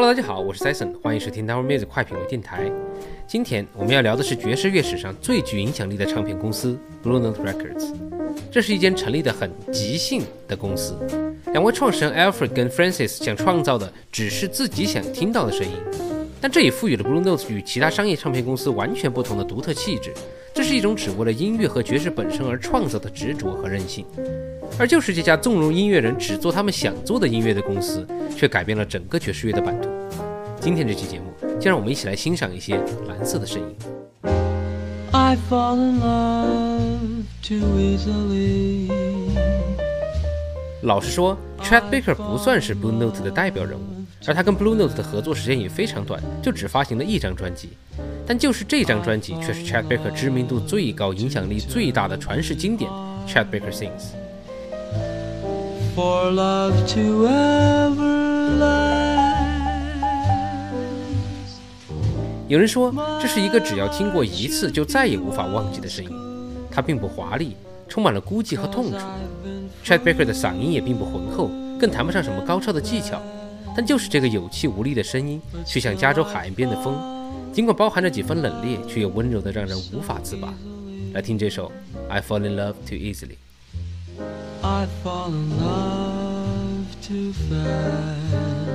Hello，大家好，我是 Sason，欢迎收听 Our Music 快品味电台。今天我们要聊的是爵士乐史上最具影响力的唱片公司 Blue Note Records。这是一间成立的很即兴的公司。两位创始人 Alfred 跟 Francis 想创造的只是自己想听到的声音，但这也赋予了 Blue Note 与其他商业唱片公司完全不同的独特气质。这是一种只为了音乐和爵士本身而创造的执着和任性。而就是这家纵容音乐人只做他们想做的音乐的公司，却改变了整个爵士乐的版图。今天这期节目，就让我们一起来欣赏一些蓝色的声音。I fall in love too easily. 老实说，Chat Baker 不算是 Blue Note 的代表人物，而他跟 Blue Note 的合作时间也非常短，就只发行了一张专辑。但就是这张专辑，却是 Chad Baker 知名度最高、影响力最大的传世经典《Chad Baker Sings》。For love to ever last. 有人说，这是一个只要听过一次就再也无法忘记的声音。它并不华丽，充满了孤寂和痛楚。Chad Baker 的嗓音也并不浑厚，更谈不上什么高超的技巧。但就是这个有气无力的声音，却像加州海岸边的风，尽管包含着几分冷冽，却又温柔的让人无法自拔。来听这首《I Fall in Love Too Easily》。I fall in love too fast.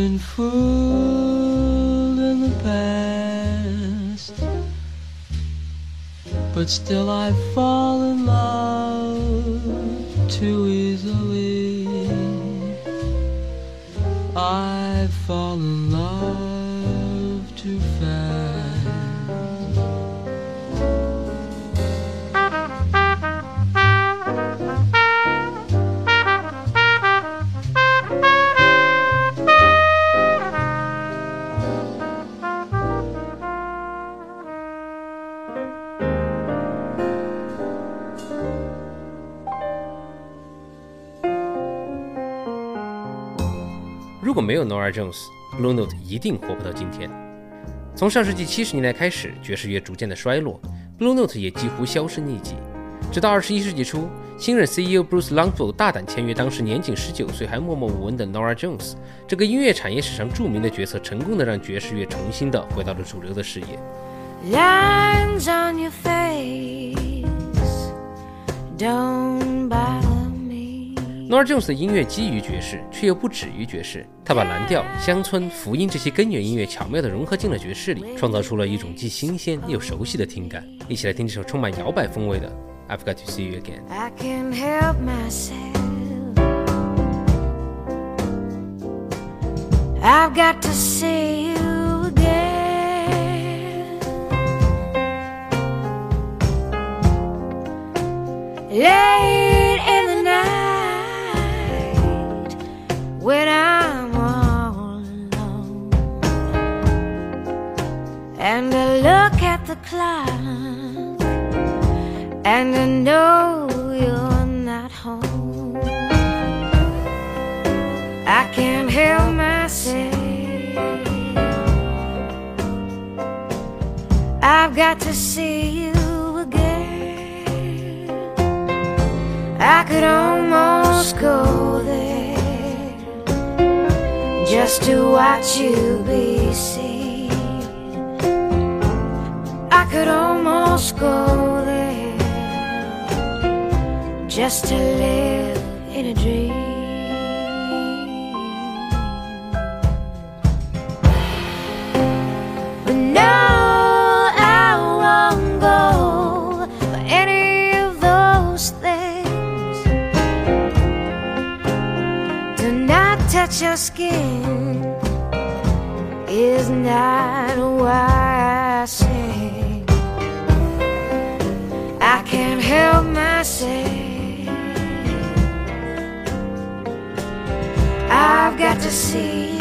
Been fooled in the past. But still I fall in love too easily. I fall in 有 Nora Jones，Blue Note 一定活不到今天。从上世纪七十年代开始，爵士乐逐渐的衰落，Blue Note 也几乎销声匿迹。直到二十一世纪初，新任 CEO Bruce Longfellow 大胆签约当时年仅十九岁还默默无闻的 Nora Jones，这个音乐产业史上著名的角色，成功的让爵士乐重新的回到了主流的视野。Don't bother Nor Jones 的音乐基于爵士，却又不止于爵士。他把蓝调、乡村、福音这些根源音乐巧妙地融合进了爵士里，创造出了一种既新鲜又熟悉的听感。一起来听这首充满摇摆风味的《I've Got to See You Again》。I can help myself. I've got to see you again. And I look at the clock and I know you're not home. I can't help myself. I've got to see you again. I could almost go there just to watch you be seen could almost go there just to live in a dream. touch your skin is not why help myself. I've got to see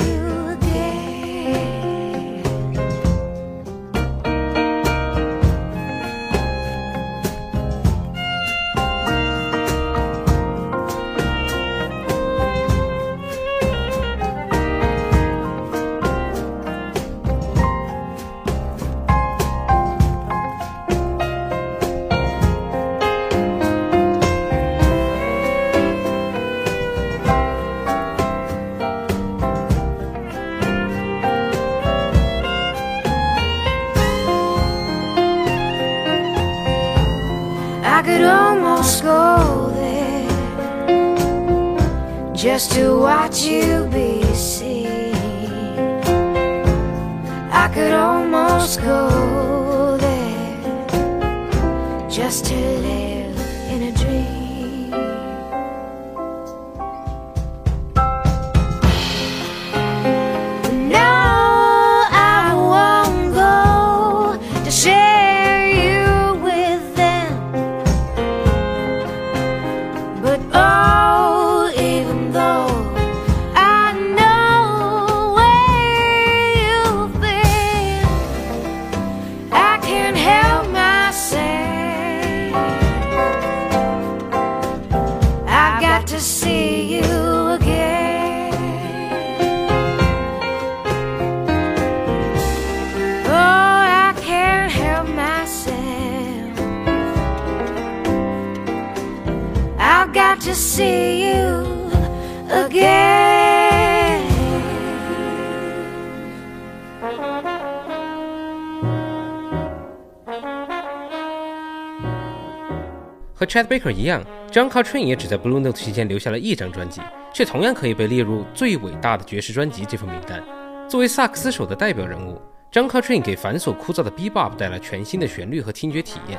和 Chad Baker 一样，John Coltrane 也只在 Blue Note 期间留下了一张专辑，却同样可以被列入最伟大的爵士专辑这份名单。作为萨克斯手的代表人物，John Coltrane 给繁琐枯燥的 Bebop 带来全新的旋律和听觉体验。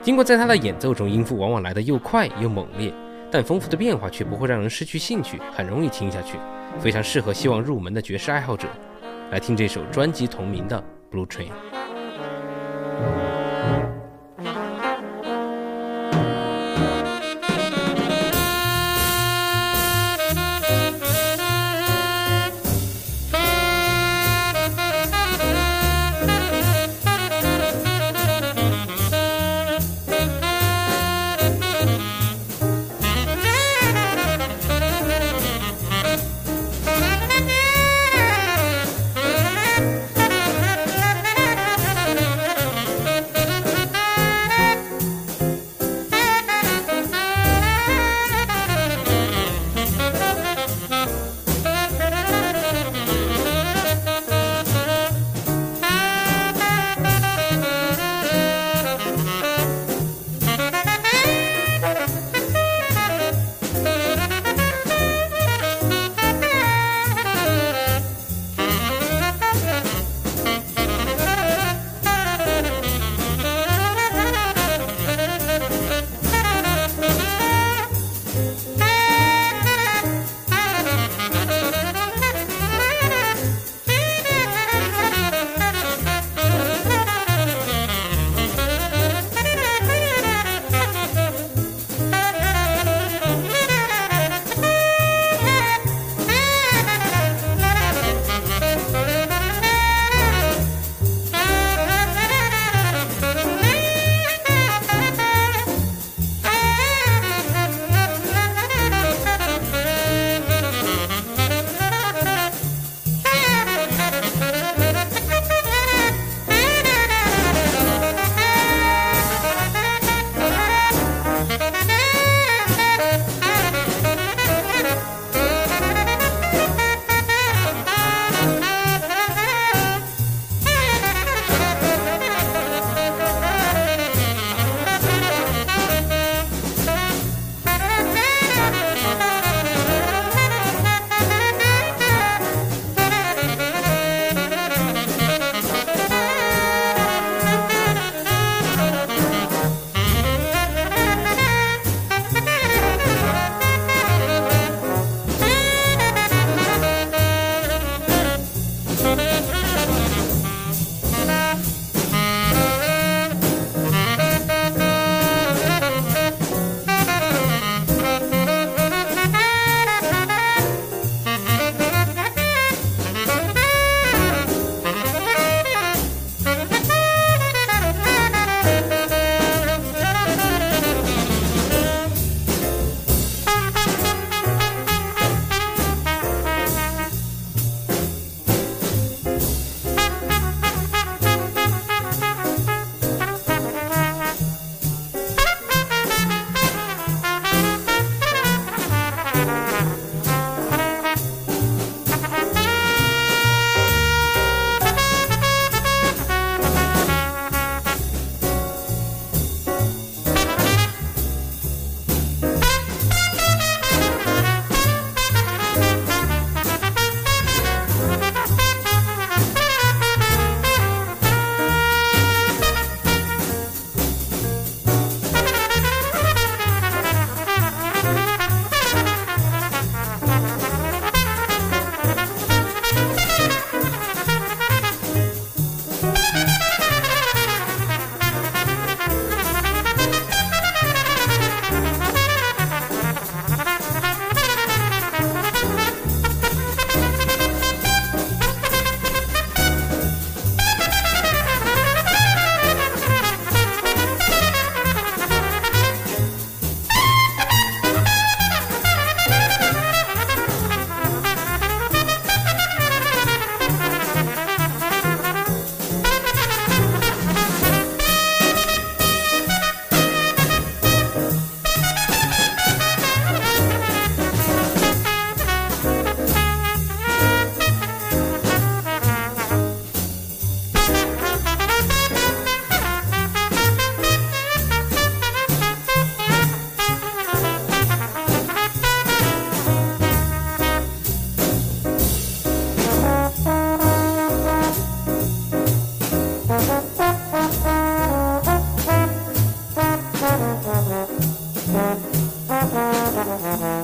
尽管在他的演奏中，音符往往来得又快又猛烈，但丰富的变化却不会让人失去兴趣，很容易听下去，非常适合希望入门的爵士爱好者。来听这首专辑同名的《Blue Train》。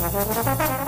ハハハハ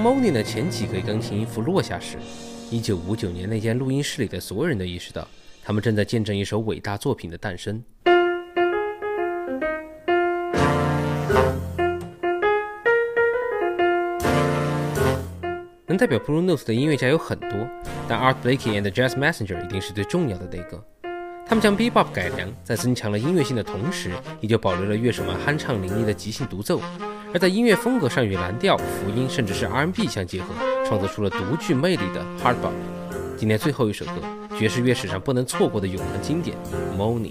Moni 的前几个钢琴音符落下时，一九五九年那间录音室里的所有人都意识到，他们正在见证一首伟大作品的诞生。能代表 Blue Note 的音乐家有很多，但 Art Blakey and Jazz Messenger 一定是最重要的那个。他们将 Bebop 改良，在增强了音乐性的同时，依旧保留了乐手们酣畅淋漓的即兴独奏。而在音乐风格上与蓝调、福音甚至是 R&B 相结合，创作出了独具魅力的 Hard Bop。今天最后一首歌，爵士乐史上不能错过的永恒经典《Morning》。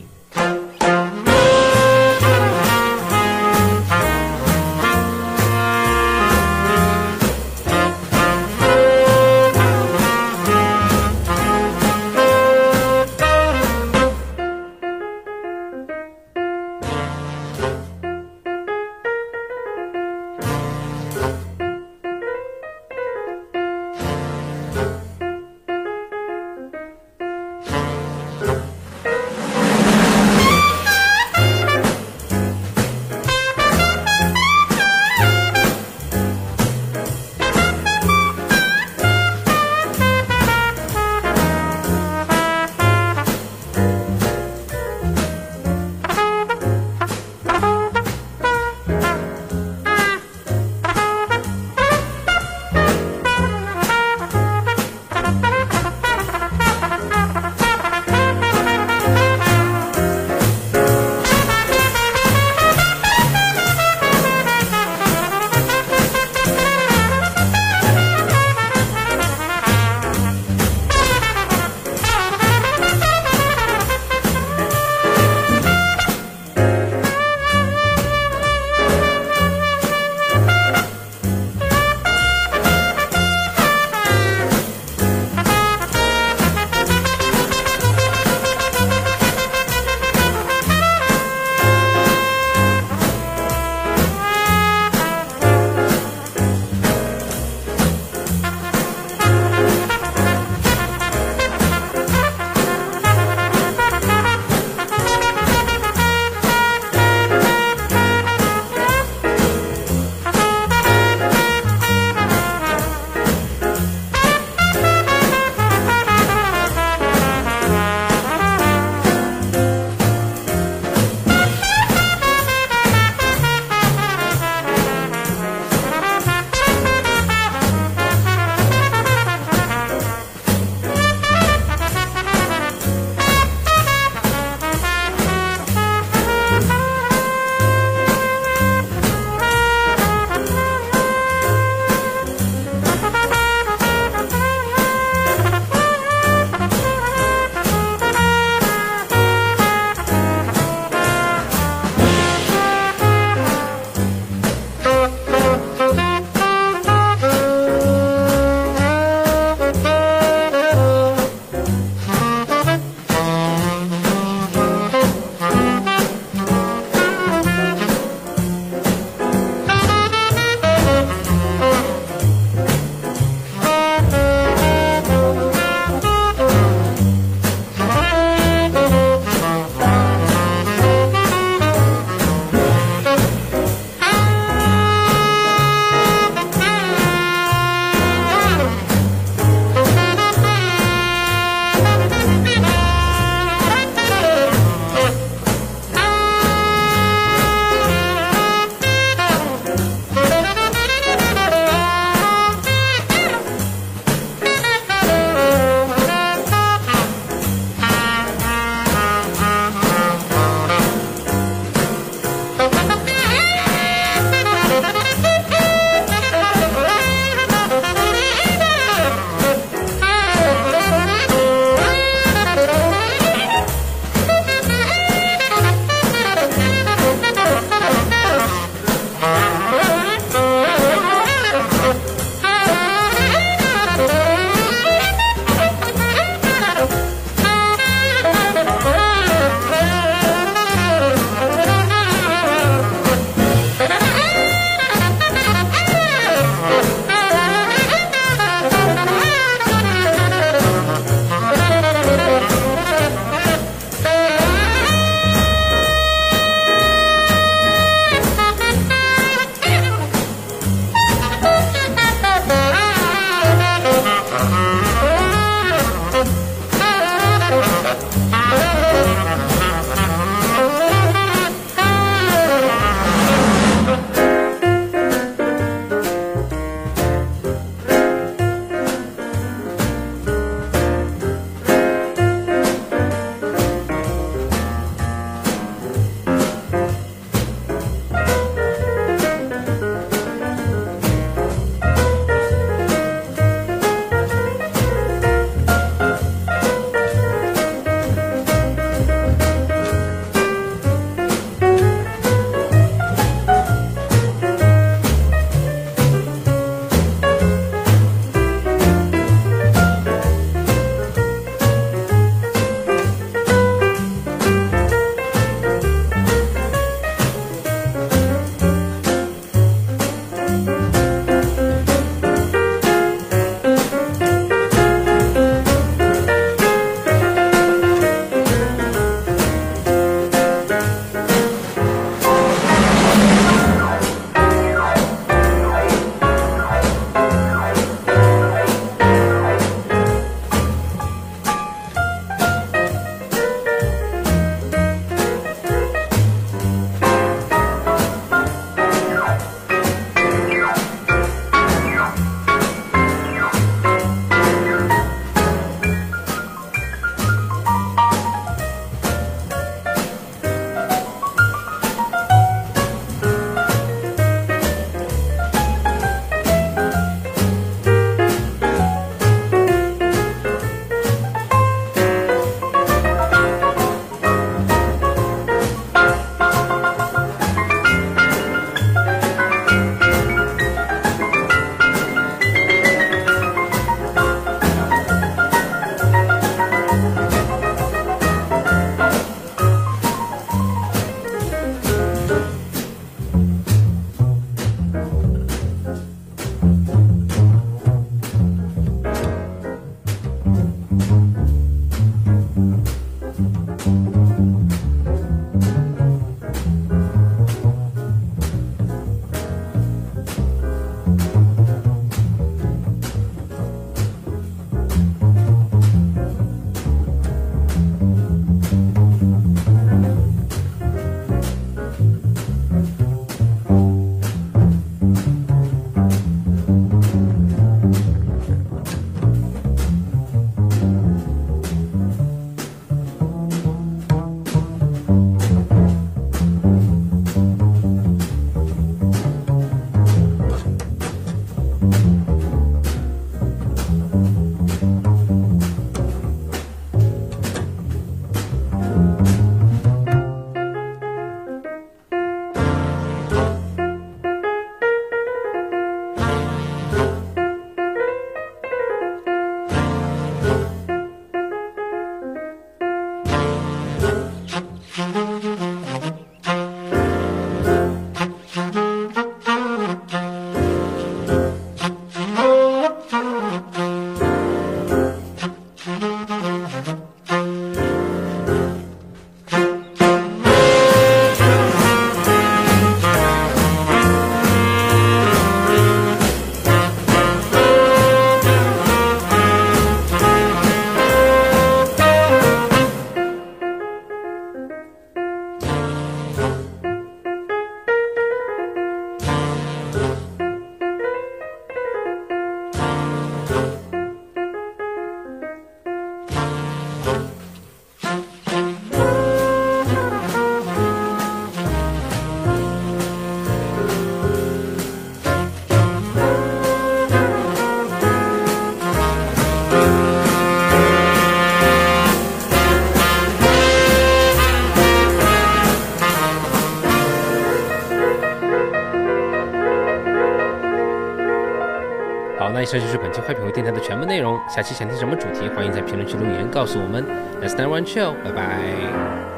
这就是本期坏品味电台的全部内容。下期想听什么主题，欢迎在评论区留言告诉我们。Let's start one show，拜拜。